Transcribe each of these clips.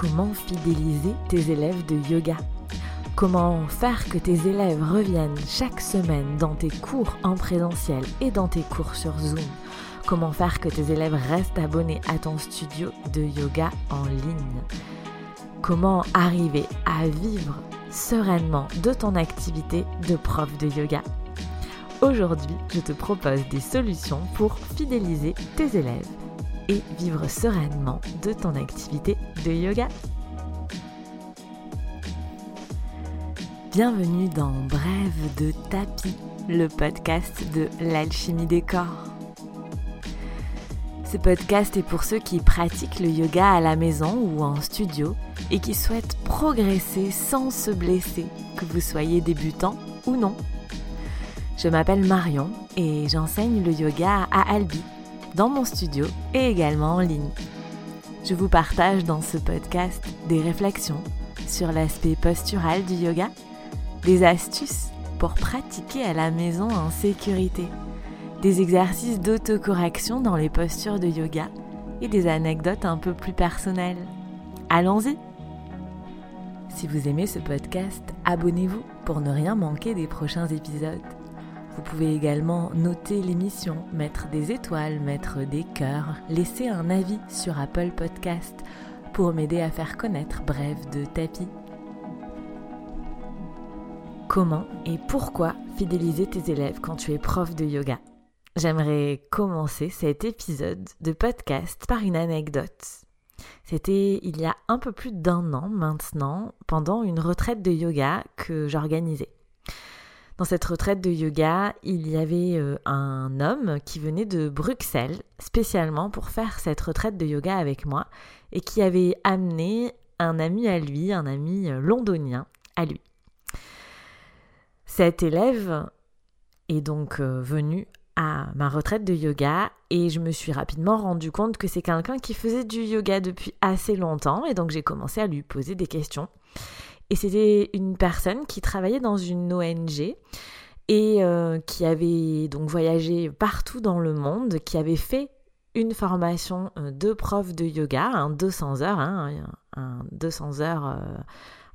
comment fidéliser tes élèves de yoga? Comment faire que tes élèves reviennent chaque semaine dans tes cours en présentiel et dans tes cours sur Zoom? Comment faire que tes élèves restent abonnés à ton studio de yoga en ligne? Comment arriver à vivre sereinement de ton activité de prof de yoga? Aujourd'hui, je te propose des solutions pour fidéliser tes élèves et vivre sereinement de ton activité de yoga. Bienvenue dans Brève de tapis, le podcast de l'alchimie des corps. Ce podcast est pour ceux qui pratiquent le yoga à la maison ou en studio et qui souhaitent progresser sans se blesser, que vous soyez débutant ou non. Je m'appelle Marion et j'enseigne le yoga à Albi, dans mon studio et également en ligne. Je vous partage dans ce podcast des réflexions sur l'aspect postural du yoga, des astuces pour pratiquer à la maison en sécurité, des exercices d'autocorrection dans les postures de yoga et des anecdotes un peu plus personnelles. Allons-y Si vous aimez ce podcast, abonnez-vous pour ne rien manquer des prochains épisodes. Vous pouvez également noter l'émission, mettre des étoiles, mettre des cœurs, laisser un avis sur Apple Podcast pour m'aider à faire connaître Bref de Tapis. Comment et pourquoi fidéliser tes élèves quand tu es prof de yoga? J'aimerais commencer cet épisode de podcast par une anecdote. C'était il y a un peu plus d'un an maintenant, pendant une retraite de yoga que j'organisais. Dans cette retraite de yoga, il y avait euh, un homme qui venait de Bruxelles spécialement pour faire cette retraite de yoga avec moi et qui avait amené un ami à lui, un ami euh, londonien à lui. Cet élève est donc euh, venu à ma retraite de yoga et je me suis rapidement rendu compte que c'est quelqu'un qui faisait du yoga depuis assez longtemps et donc j'ai commencé à lui poser des questions. Et c'était une personne qui travaillait dans une ONG et euh, qui avait donc voyagé partout dans le monde, qui avait fait une formation euh, de prof de yoga, un 200 heures, hein, un 200 heures, euh,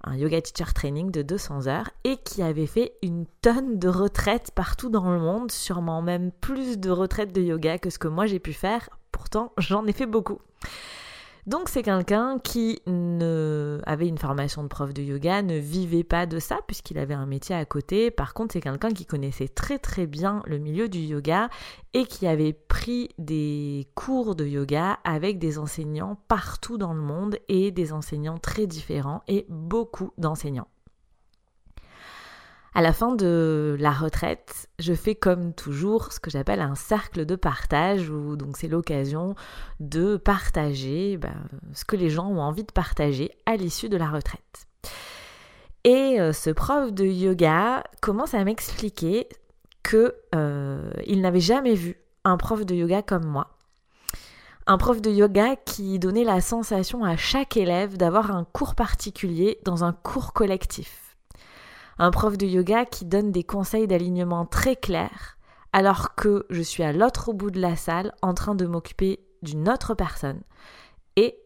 un yoga teacher training de 200 heures, et qui avait fait une tonne de retraites partout dans le monde, sûrement même plus de retraites de yoga que ce que moi j'ai pu faire. Pourtant, j'en ai fait beaucoup. Donc c'est quelqu'un qui ne avait une formation de prof de yoga, ne vivait pas de ça puisqu'il avait un métier à côté. Par contre, c'est quelqu'un qui connaissait très très bien le milieu du yoga et qui avait pris des cours de yoga avec des enseignants partout dans le monde et des enseignants très différents et beaucoup d'enseignants. À la fin de la retraite, je fais comme toujours ce que j'appelle un cercle de partage, où donc c'est l'occasion de partager ben, ce que les gens ont envie de partager à l'issue de la retraite. Et euh, ce prof de yoga commence à m'expliquer que euh, il n'avait jamais vu un prof de yoga comme moi. Un prof de yoga qui donnait la sensation à chaque élève d'avoir un cours particulier dans un cours collectif un prof de yoga qui donne des conseils d'alignement très clairs, alors que je suis à l'autre bout de la salle en train de m'occuper d'une autre personne, et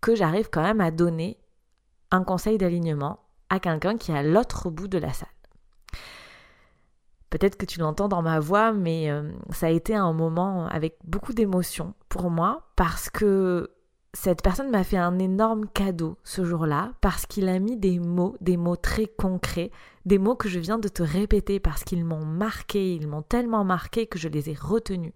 que j'arrive quand même à donner un conseil d'alignement à quelqu'un qui est à l'autre bout de la salle. Peut-être que tu l'entends dans ma voix, mais euh, ça a été un moment avec beaucoup d'émotion pour moi parce que cette personne m'a fait un énorme cadeau ce jour-là parce qu'il a mis des mots, des mots très concrets, des mots que je viens de te répéter parce qu'ils m'ont marqué, ils m'ont tellement marqué que je les ai retenus.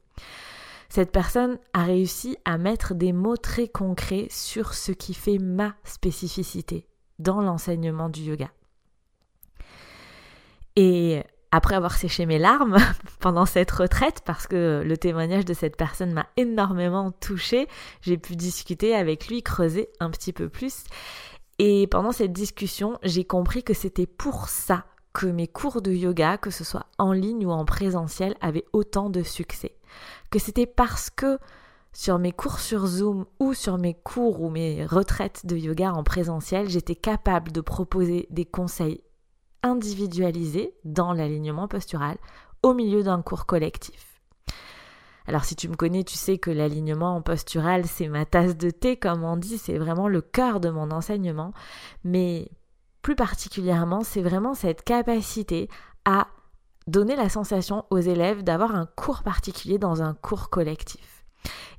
Cette personne a réussi à mettre des mots très concrets sur ce qui fait ma spécificité dans l'enseignement du yoga. Et après avoir séché mes larmes pendant cette retraite, parce que le témoignage de cette personne m'a énormément touchée, j'ai pu discuter avec lui, creuser un petit peu plus. Et pendant cette discussion, j'ai compris que c'était pour ça que mes cours de yoga, que ce soit en ligne ou en présentiel, avaient autant de succès. Que c'était parce que sur mes cours sur Zoom ou sur mes cours ou mes retraites de yoga en présentiel, j'étais capable de proposer des conseils individualisé dans l'alignement postural au milieu d'un cours collectif. Alors si tu me connais, tu sais que l'alignement postural, c'est ma tasse de thé, comme on dit, c'est vraiment le cœur de mon enseignement. Mais plus particulièrement, c'est vraiment cette capacité à donner la sensation aux élèves d'avoir un cours particulier dans un cours collectif.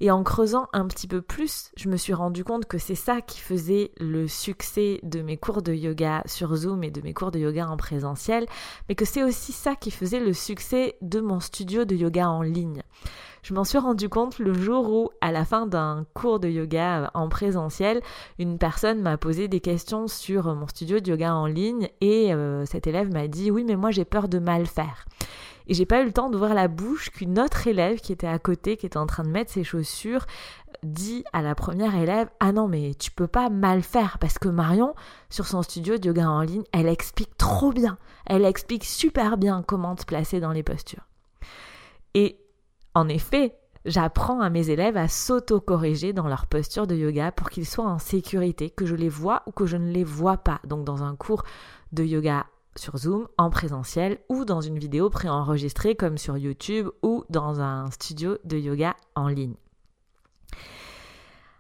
Et en creusant un petit peu plus, je me suis rendu compte que c'est ça qui faisait le succès de mes cours de yoga sur Zoom et de mes cours de yoga en présentiel, mais que c'est aussi ça qui faisait le succès de mon studio de yoga en ligne. Je m'en suis rendu compte le jour où, à la fin d'un cours de yoga en présentiel, une personne m'a posé des questions sur mon studio de yoga en ligne et euh, cet élève m'a dit oui mais moi j'ai peur de mal faire. Et j'ai pas eu le temps d'ouvrir la bouche qu'une autre élève qui était à côté, qui était en train de mettre ses chaussures, dit à la première élève Ah non, mais tu peux pas mal faire parce que Marion, sur son studio de yoga en ligne, elle explique trop bien. Elle explique super bien comment te placer dans les postures. Et en effet, j'apprends à mes élèves à s'auto-corriger dans leur posture de yoga pour qu'ils soient en sécurité, que je les vois ou que je ne les vois pas. Donc dans un cours de yoga sur Zoom en présentiel ou dans une vidéo préenregistrée comme sur YouTube ou dans un studio de yoga en ligne.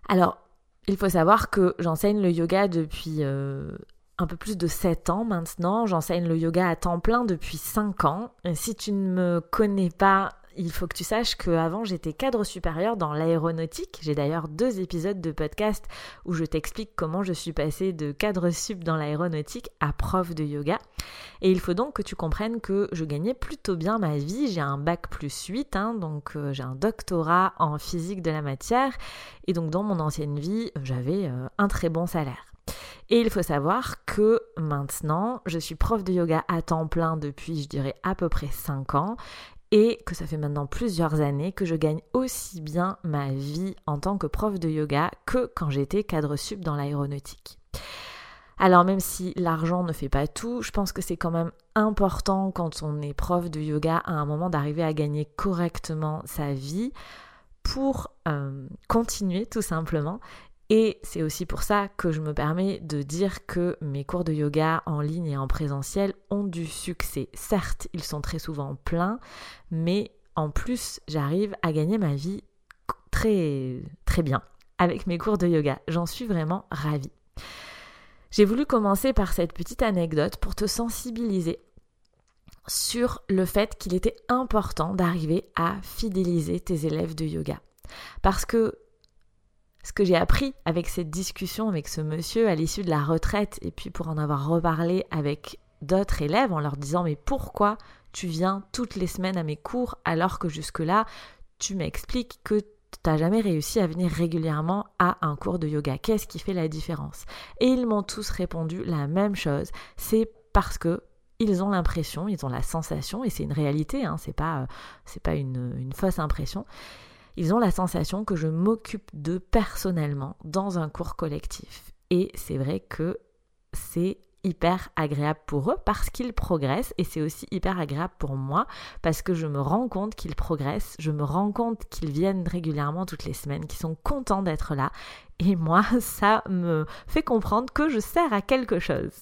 Alors, il faut savoir que j'enseigne le yoga depuis euh, un peu plus de 7 ans maintenant. J'enseigne le yoga à temps plein depuis 5 ans. Si tu ne me connais pas, il faut que tu saches qu'avant j'étais cadre supérieur dans l'aéronautique. J'ai d'ailleurs deux épisodes de podcast où je t'explique comment je suis passée de cadre sup dans l'aéronautique à prof de yoga. Et il faut donc que tu comprennes que je gagnais plutôt bien ma vie. J'ai un bac plus 8, hein, donc euh, j'ai un doctorat en physique de la matière. Et donc dans mon ancienne vie, j'avais euh, un très bon salaire. Et il faut savoir que maintenant, je suis prof de yoga à temps plein depuis, je dirais, à peu près 5 ans et que ça fait maintenant plusieurs années que je gagne aussi bien ma vie en tant que prof de yoga que quand j'étais cadre sup dans l'aéronautique. Alors même si l'argent ne fait pas tout, je pense que c'est quand même important quand on est prof de yoga à un moment d'arriver à gagner correctement sa vie pour euh, continuer tout simplement et c'est aussi pour ça que je me permets de dire que mes cours de yoga en ligne et en présentiel ont du succès. Certes, ils sont très souvent pleins, mais en plus, j'arrive à gagner ma vie très très bien avec mes cours de yoga. J'en suis vraiment ravie. J'ai voulu commencer par cette petite anecdote pour te sensibiliser sur le fait qu'il était important d'arriver à fidéliser tes élèves de yoga. Parce que ce que j'ai appris avec cette discussion avec ce monsieur à l'issue de la retraite, et puis pour en avoir reparlé avec d'autres élèves en leur disant mais pourquoi tu viens toutes les semaines à mes cours alors que jusque-là tu m'expliques que tu n'as jamais réussi à venir régulièrement à un cours de yoga? Qu'est-ce qui fait la différence? Et ils m'ont tous répondu la même chose. C'est parce que ils ont l'impression, ils ont la sensation, et c'est une réalité, hein, c'est pas, une, une fausse impression ils ont la sensation que je m'occupe d'eux personnellement dans un cours collectif. Et c'est vrai que c'est hyper agréable pour eux parce qu'ils progressent et c'est aussi hyper agréable pour moi parce que je me rends compte qu'ils progressent, je me rends compte qu'ils viennent régulièrement toutes les semaines, qu'ils sont contents d'être là et moi ça me fait comprendre que je sers à quelque chose.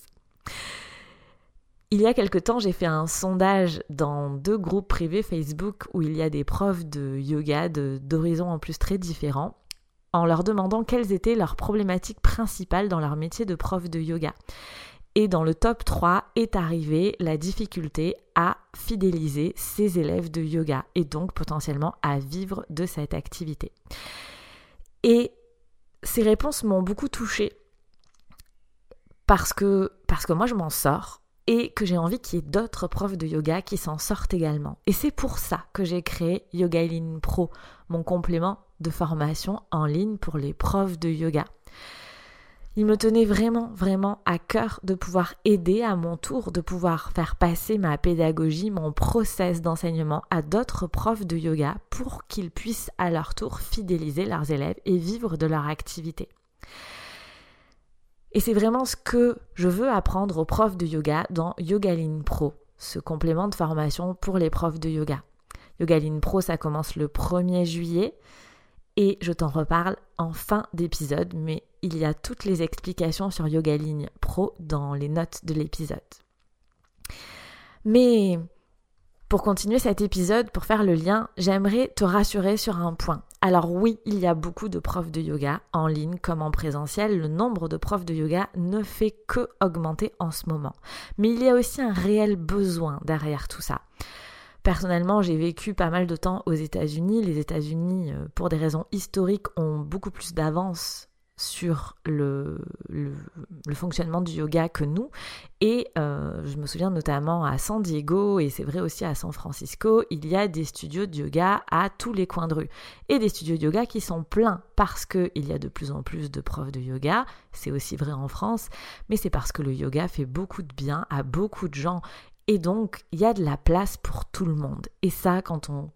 Il y a quelque temps, j'ai fait un sondage dans deux groupes privés Facebook où il y a des profs de yoga d'horizons en plus très différents, en leur demandant quelles étaient leurs problématiques principales dans leur métier de prof de yoga. Et dans le top 3 est arrivée la difficulté à fidéliser ses élèves de yoga et donc potentiellement à vivre de cette activité. Et ces réponses m'ont beaucoup touchée parce que, parce que moi je m'en sors et que j'ai envie qu'il y ait d'autres profs de yoga qui s'en sortent également. Et c'est pour ça que j'ai créé Yoga Pro, mon complément de formation en ligne pour les profs de yoga. Il me tenait vraiment, vraiment à cœur de pouvoir aider à mon tour, de pouvoir faire passer ma pédagogie, mon process d'enseignement à d'autres profs de yoga pour qu'ils puissent à leur tour fidéliser leurs élèves et vivre de leur activité. Et c'est vraiment ce que je veux apprendre aux profs de yoga dans Yogaline Pro, ce complément de formation pour les profs de yoga. Yogaline Pro, ça commence le 1er juillet et je t'en reparle en fin d'épisode, mais il y a toutes les explications sur Yogaline Pro dans les notes de l'épisode. Mais Pour continuer cet épisode, pour faire le lien, j'aimerais te rassurer sur un point. Alors oui, il y a beaucoup de profs de yoga en ligne comme en présentiel. Le nombre de profs de yoga ne fait que augmenter en ce moment. Mais il y a aussi un réel besoin derrière tout ça. Personnellement, j'ai vécu pas mal de temps aux États-Unis. Les États-Unis, euh, pour des raisons historiques, ont beaucoup plus d'avance sur le, le, fonctionnement du yoga que nous. Et euh, je me souviens notamment à San Diego, et c'est vrai aussi à San Francisco, il y a des studios de yoga à tous les coins de rue. Et des studios de yoga qui sont pleins parce qu'il y a de plus en plus de profs de yoga. C'est aussi vrai en France, mais c'est parce que le yoga fait beaucoup de bien à beaucoup de gens. Et donc, il y a de la place pour tout le monde. Et ça, quand on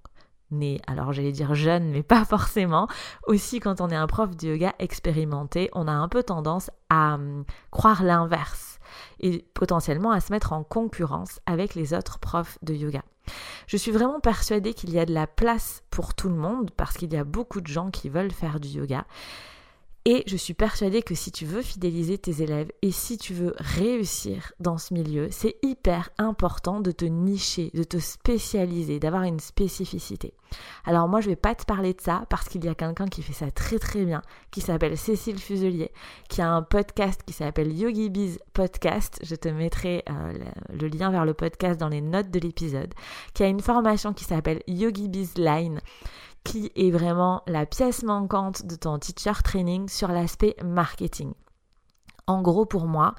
alors j'allais dire jeune, mais pas forcément. Aussi, quand on est un prof de yoga expérimenté, on a un peu tendance à hum, croire l'inverse et potentiellement à se mettre en concurrence avec les autres profs de yoga. Je suis vraiment persuadée qu'il y a de la place pour tout le monde parce qu'il y a beaucoup de gens qui veulent faire du yoga. Et je suis persuadée que si tu veux fidéliser tes élèves et si tu veux réussir dans ce milieu, c'est hyper important de te nicher, de te spécialiser, d'avoir une spécificité. Alors moi, je vais pas te parler de ça parce qu'il y a quelqu'un qui fait ça très très bien, qui s'appelle Cécile Fuselier, qui a un podcast qui s'appelle Yogi Podcast. Je te mettrai euh, le lien vers le podcast dans les notes de l'épisode. Qui a une formation qui s'appelle Yogi Line qui est vraiment la pièce manquante de ton teacher training sur l'aspect marketing. En gros, pour moi,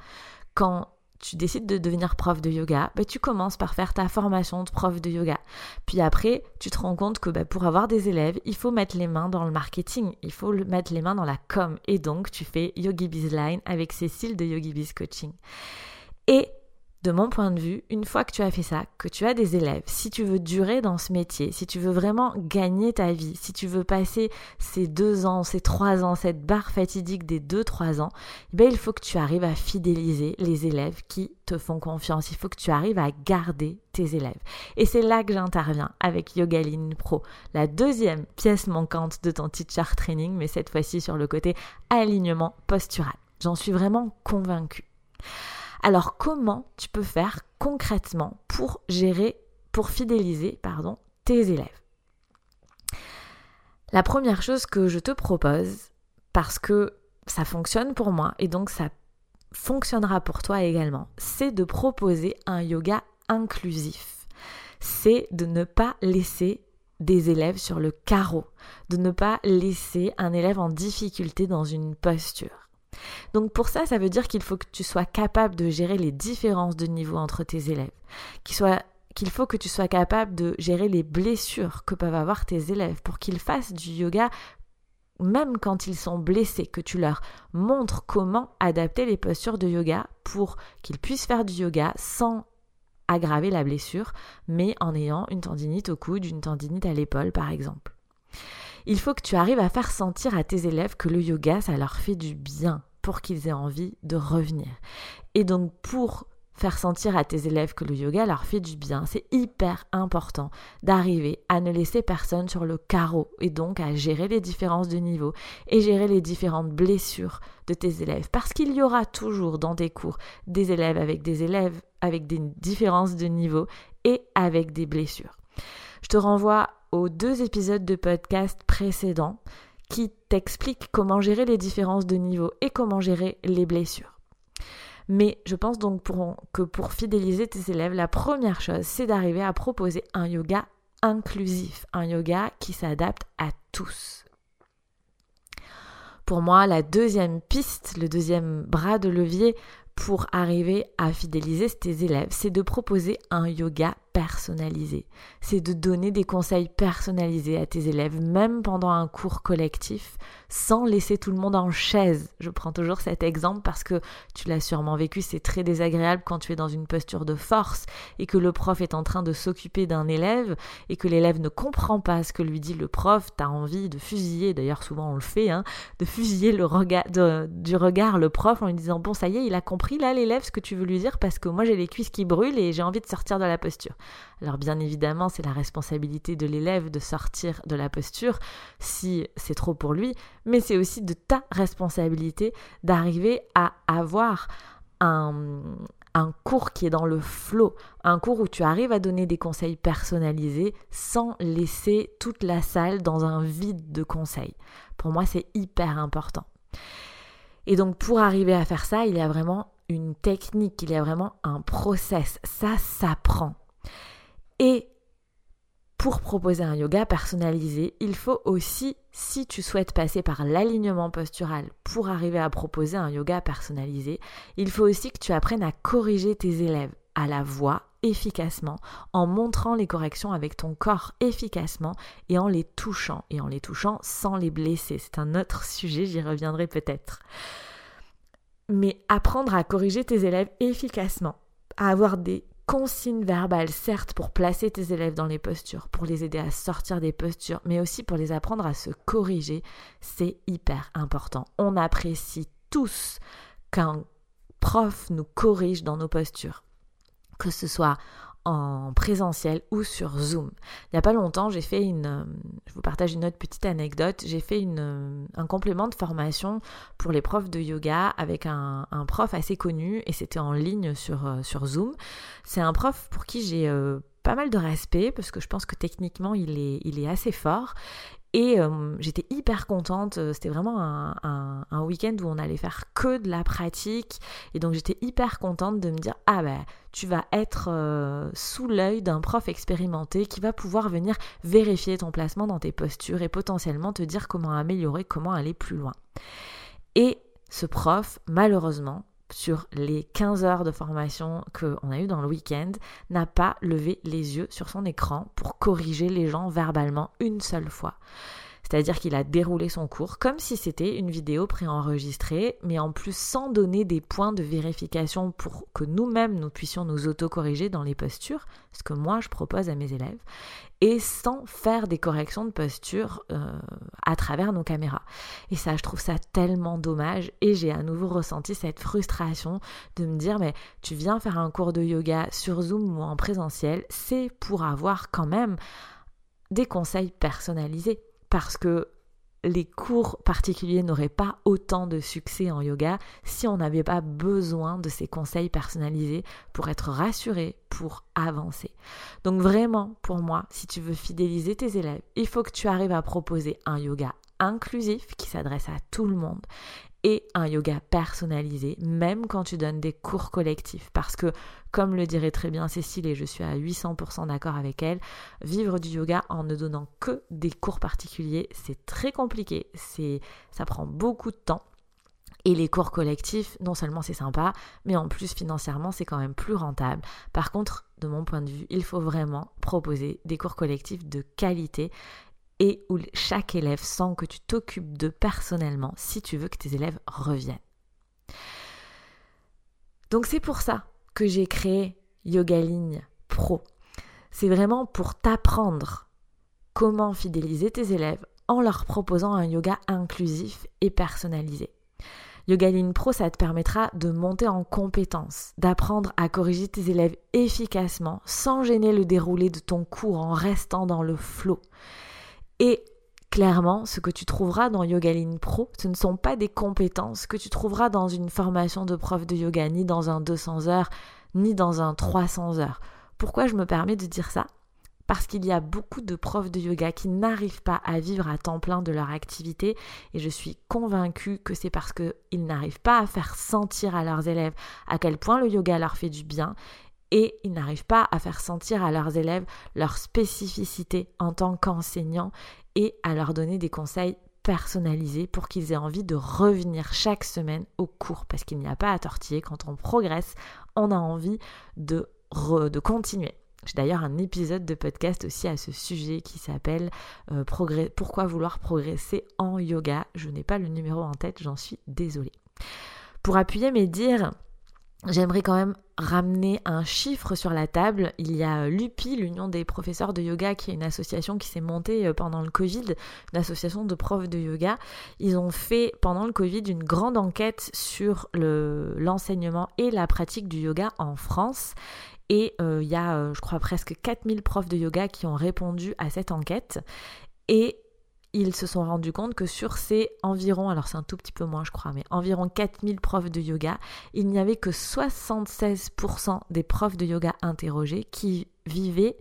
quand tu décides de devenir prof de yoga, bah, tu commences par faire ta formation de prof de yoga. Puis après, tu te rends compte que bah, pour avoir des élèves, il faut mettre les mains dans le marketing, il faut mettre les mains dans la com. Et donc, tu fais Yogi Bizline avec Cécile de Yogi Biz Coaching. Et de mon point de vue, une fois que tu as fait ça, que tu as des élèves, si tu veux durer dans ce métier, si tu veux vraiment gagner ta vie, si tu veux passer ces deux ans, ces trois ans, cette barre fatidique des deux, trois ans, eh bien, il faut que tu arrives à fidéliser les élèves qui te font confiance. Il faut que tu arrives à garder tes élèves. Et c'est là que j'interviens avec Yogaline Pro, la deuxième pièce manquante de ton teacher training, mais cette fois-ci sur le côté alignement postural. J'en suis vraiment convaincue. Alors comment tu peux faire concrètement pour gérer, pour fidéliser, pardon, tes élèves? La première chose que je te propose, parce que ça fonctionne pour moi et donc ça fonctionnera pour toi également, c'est de proposer un yoga inclusif. C'est de ne pas laisser des élèves sur le carreau, de ne pas laisser un élève en difficulté dans une posture. Donc pour ça, ça veut dire qu'il faut que tu sois capable de gérer les différences de niveau entre tes élèves, qu'il faut que tu sois capable de gérer les blessures que peuvent avoir tes élèves pour qu'ils fassent du yoga même quand ils sont blessés, que tu leur montres comment adapter les postures de yoga pour qu'ils puissent faire du yoga sans aggraver la blessure, mais en ayant une tendinite au coude, une tendinite à l'épaule par exemple. Il faut que tu arrives à faire sentir à tes élèves que le yoga, ça leur fait du bien pour qu'ils aient envie de revenir. Et donc pour faire sentir à tes élèves que le yoga leur fait du bien, c'est hyper important d'arriver à ne laisser personne sur le carreau et donc à gérer les différences de niveau et gérer les différentes blessures de tes élèves. Parce qu'il y aura toujours dans tes cours des élèves avec des élèves avec des différences de niveau et avec des blessures. Je te renvoie aux deux épisodes de podcast précédents qui t'expliquent comment gérer les différences de niveau et comment gérer les blessures. Mais je pense donc que pour fidéliser tes élèves, la première chose, c'est d'arriver à proposer un yoga inclusif, un yoga qui s'adapte à tous. Pour moi, la deuxième piste, le deuxième bras de levier pour arriver à fidéliser tes élèves, c'est de proposer un yoga personnalisé. C'est de donner des conseils personnalisés à tes élèves, même pendant un cours collectif, sans laisser tout le monde en chaise. Je prends toujours cet exemple parce que tu l'as sûrement vécu, c'est très désagréable quand tu es dans une posture de force et que le prof est en train de s'occuper d'un élève et que l'élève ne comprend pas ce que lui dit le prof, t'as envie de fusiller, d'ailleurs souvent on le fait, hein, de fusiller le du regard le prof en lui disant bon ça y est, il a compris là l'élève ce que tu veux lui dire parce que moi j'ai les cuisses qui brûlent et j'ai envie de sortir de la posture. Alors bien évidemment, c'est la responsabilité de l'élève de sortir de la posture si c'est trop pour lui, mais c'est aussi de ta responsabilité d'arriver à avoir un, cours qui est dans le flow, un cours où tu arrives à donner des conseils personnalisés sans laisser toute la salle dans un vide de conseils. Pour moi, c'est hyper important. Et donc pour arriver à faire ça, il y a vraiment une technique, il y a vraiment un process. Ça s'apprend. Et pour proposer un yoga personnalisé, il faut aussi, si tu souhaites passer par l'alignement postural pour arriver à proposer un yoga personnalisé, il faut aussi que tu apprennes à corriger tes élèves à la voix efficacement, en montrant les corrections avec ton corps efficacement et en les touchant, et en les touchant sans les blesser. C'est un autre sujet, j'y reviendrai peut-être. Mais apprendre à corriger tes élèves efficacement, à avoir des consignes verbales, certes, pour placer tes élèves dans les postures, pour les aider à sortir des postures, mais aussi pour les apprendre à se corriger, c'est hyper important. On apprécie tous qu'un prof nous corrige dans nos postures, que ce soit en présentiel ou sur Zoom. Il n'y a pas longtemps, j'ai fait une, euh, je vous partage une autre petite anecdote, j'ai fait une, euh, un complément de formation pour les profs de yoga avec un, prof assez connu et c'était en ligne sur, euh, sur Zoom. C'est un prof pour qui j'ai pas mal de respect parce que je pense que techniquement il est, il est assez fort et euh, j'étais hyper contente. C'était vraiment un, un, week-end où on allait faire que de la pratique. Et donc j'étais hyper contente de me dire Ah ben, tu vas être euh, sous l'œil d'un prof expérimenté qui va pouvoir venir vérifier ton placement dans tes postures et potentiellement te dire comment améliorer, comment aller plus loin. Et ce prof, malheureusement, sur les 15 heures de formation qu'on a eu dans le week-end, n'a pas levé les yeux sur son écran pour corriger les gens verbalement une seule fois. C'est-à-dire qu'il a déroulé son cours comme si c'était une vidéo préenregistrée, mais en plus sans donner des points de vérification pour que nous-mêmes nous puissions nous auto-corriger dans les postures, ce que moi je propose à mes élèves, et sans faire des corrections de posture euh, à travers nos caméras. Et ça, je trouve ça tellement dommage et j'ai à nouveau ressenti cette frustration de me dire mais tu viens faire un cours de yoga sur Zoom ou en présentiel, c'est pour avoir quand même des conseils personnalisés parce que les cours particuliers n'auraient pas autant de succès en yoga si on n'avait pas besoin de ces conseils personnalisés pour être rassuré, pour avancer. Donc vraiment, pour moi, si tu veux fidéliser tes élèves, il faut que tu arrives à proposer un yoga inclusif qui s'adresse à tout le monde et un yoga personnalisé, même quand tu donnes des cours collectifs. Parce que, comme le dirait très bien Cécile, et je suis à 800% d'accord avec elle, vivre du yoga en ne donnant que des cours particuliers, c'est très compliqué, c'est, ça prend beaucoup de temps. Et les cours collectifs, non seulement c'est sympa, mais en plus financièrement c'est quand même plus rentable. Par contre, de mon point de vue, il faut vraiment proposer des cours collectifs de qualité et où chaque élève sent que tu t'occupes d'eux personnellement si tu veux que tes élèves reviennent. Donc c'est pour ça que j'ai créé Yoga Ligne Pro. C'est vraiment pour t'apprendre comment fidéliser tes élèves en leur proposant un yoga inclusif et personnalisé. Yoga Ligne Pro, ça te permettra de monter en compétences, d'apprendre à corriger tes élèves efficacement sans gêner le déroulé de ton cours en restant dans le flot. Et clairement, ce que tu trouveras dans Yogaline Pro, ce ne sont pas des compétences que tu trouveras dans une formation de prof de yoga, ni dans un 200 heures, ni dans un 300 heures. Pourquoi je me permets de dire ça? Parce qu'il y a beaucoup de profs de yoga qui n'arrivent pas à vivre à temps plein de leur activité et je suis convaincue que c'est parce qu'ils n'arrivent pas à faire sentir à leurs élèves à quel point le yoga leur fait du bien et ils n'arrivent pas à faire sentir à leurs élèves leur spécificité en tant qu'enseignants et à leur donner des conseils personnalisés pour qu'ils aient envie de revenir chaque semaine au cours parce qu'il n'y a pas à tortiller quand on progresse, on a envie de, de continuer. J'ai d'ailleurs un épisode de podcast aussi à ce sujet qui s'appelle euh, Pourquoi vouloir progresser en yoga? Je n'ai pas le numéro en tête, j'en suis désolée. Pour appuyer mes dires, J'aimerais quand même ramener un chiffre sur la table. Il y a l'UPI, l'Union des professeurs de yoga, qui est une association qui s'est montée euh, pendant le Covid, une association de profs de yoga. Ils ont fait pendant le Covid une grande enquête sur l'enseignement et la pratique du yoga en France. Et euh, il y a, euh, je crois, presque 4000 profs de yoga qui ont répondu à cette enquête. Et ils se sont rendus compte que sur ces environ, alors c'est un tout petit peu moins je crois, mais environ 4000 profs de yoga, il n'y avait que 76% des profs de yoga interrogés qui vivaient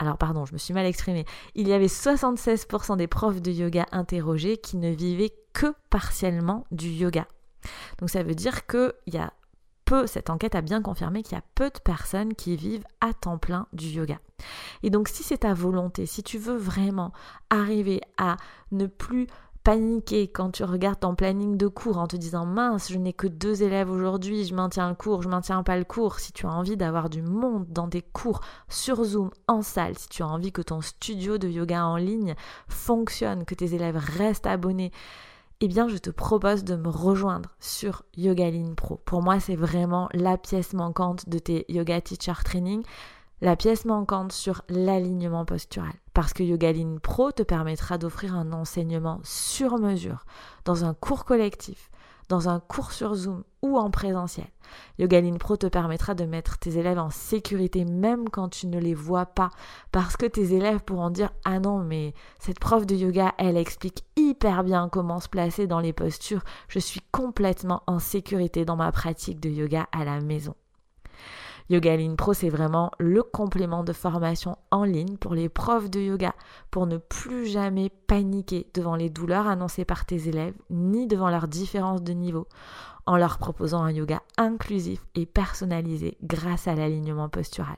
alors pardon, je me suis mal exprimée. Il y avait 76% des profs de yoga interrogés qui ne vivaient que partiellement du yoga. Donc ça veut dire qu'il y a cette enquête a bien confirmé qu'il y a peu de personnes qui vivent à temps plein du yoga. Et donc si c'est ta volonté, si tu veux vraiment arriver à ne plus paniquer quand tu regardes ton planning de cours en te disant mince, je n'ai que deux élèves aujourd'hui, je maintiens le cours, je maintiens pas le cours. Si tu as envie d'avoir du monde dans des cours sur Zoom, en salle, si tu as envie que ton studio de yoga en ligne fonctionne, que tes élèves restent abonnés, eh bien, je te propose de me rejoindre sur Yogaline Pro. Pour moi, c'est vraiment la pièce manquante de tes Yoga Teacher Training, la pièce manquante sur l'alignement postural. Parce que Yogaline Pro te permettra d'offrir un enseignement sur mesure dans un cours collectif dans un cours sur Zoom ou en présentiel. Yogaline Pro te permettra de mettre tes élèves en sécurité même quand tu ne les vois pas parce que tes élèves pourront dire "Ah non, mais cette prof de yoga, elle explique hyper bien comment se placer dans les postures. Je suis complètement en sécurité dans ma pratique de yoga à la maison." Yogaline Pro, c'est vraiment le complément de formation en ligne pour les profs de yoga, pour ne plus jamais paniquer devant les douleurs annoncées par tes élèves, ni devant leurs différences de niveau, en leur proposant un yoga inclusif et personnalisé grâce à l'alignement postural.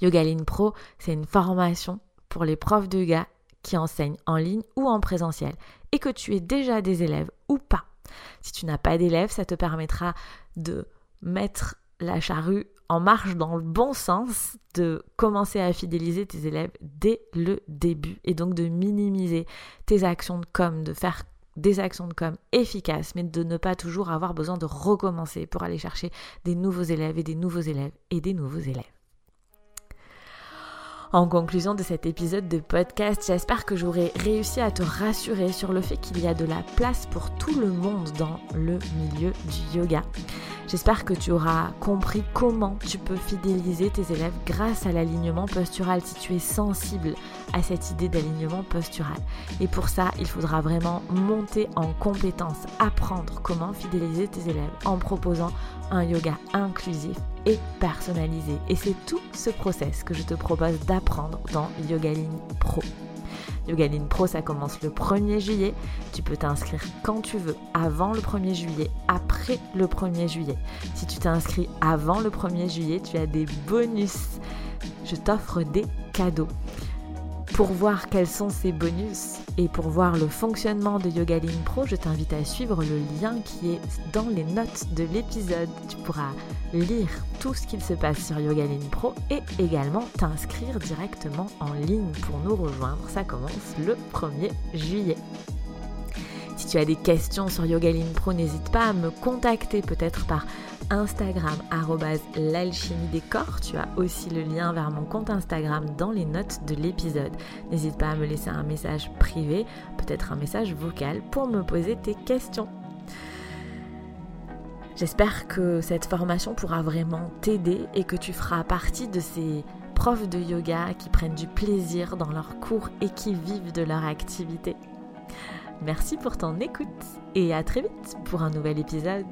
Yogaline Pro, c'est une formation pour les profs de yoga qui enseignent en ligne ou en présentiel et que tu aies déjà des élèves ou pas. Si tu n'as pas d'élèves, ça te permettra de mettre la charrue en marche dans le bon sens, de commencer à fidéliser tes élèves dès le début et donc de minimiser tes actions de com, de faire des actions de com efficaces, mais de ne pas toujours avoir besoin de recommencer pour aller chercher des nouveaux élèves et des nouveaux élèves et des nouveaux élèves. En conclusion de cet épisode de podcast, j'espère que j'aurai réussi à te rassurer sur le fait qu'il y a de la place pour tout le monde dans le milieu du yoga. J'espère que tu auras compris comment tu peux fidéliser tes élèves grâce à l'alignement postural si tu es sensible à cette idée d'alignement postural. Et pour ça, il faudra vraiment monter en compétence, apprendre comment fidéliser tes élèves en proposant un yoga inclusif et personnalisé. Et c'est tout ce process que je te propose d'apprendre dans Yogaline Pro. Yogaline Pro, ça commence le 1er juillet. Tu peux t'inscrire quand tu veux, avant le 1er juillet, après le 1er juillet. Si tu t'inscris avant le 1er juillet, tu as des bonus. Je t'offre des cadeaux. Pour voir quels sont ces bonus et pour voir le fonctionnement de Yogaline Pro, je t'invite à suivre le lien qui est dans les notes de l'épisode. Tu pourras lire tout ce qu'il se passe sur Yogaline Pro et également t'inscrire directement en ligne pour nous rejoindre. Ça commence le 1er juillet. Si tu as des questions sur Yogaline Pro, n'hésite pas à me contacter peut-être par Instagram l'alchimie des corps. Tu as aussi le lien vers mon compte Instagram dans les notes de l'épisode. N'hésite pas à me laisser un message privé, peut-être un message vocal pour me poser tes questions. J'espère que cette formation pourra vraiment t'aider et que tu feras partie de ces profs de yoga qui prennent du plaisir dans leurs cours et qui vivent de leur activité. Merci pour ton écoute et à très vite pour un nouvel épisode.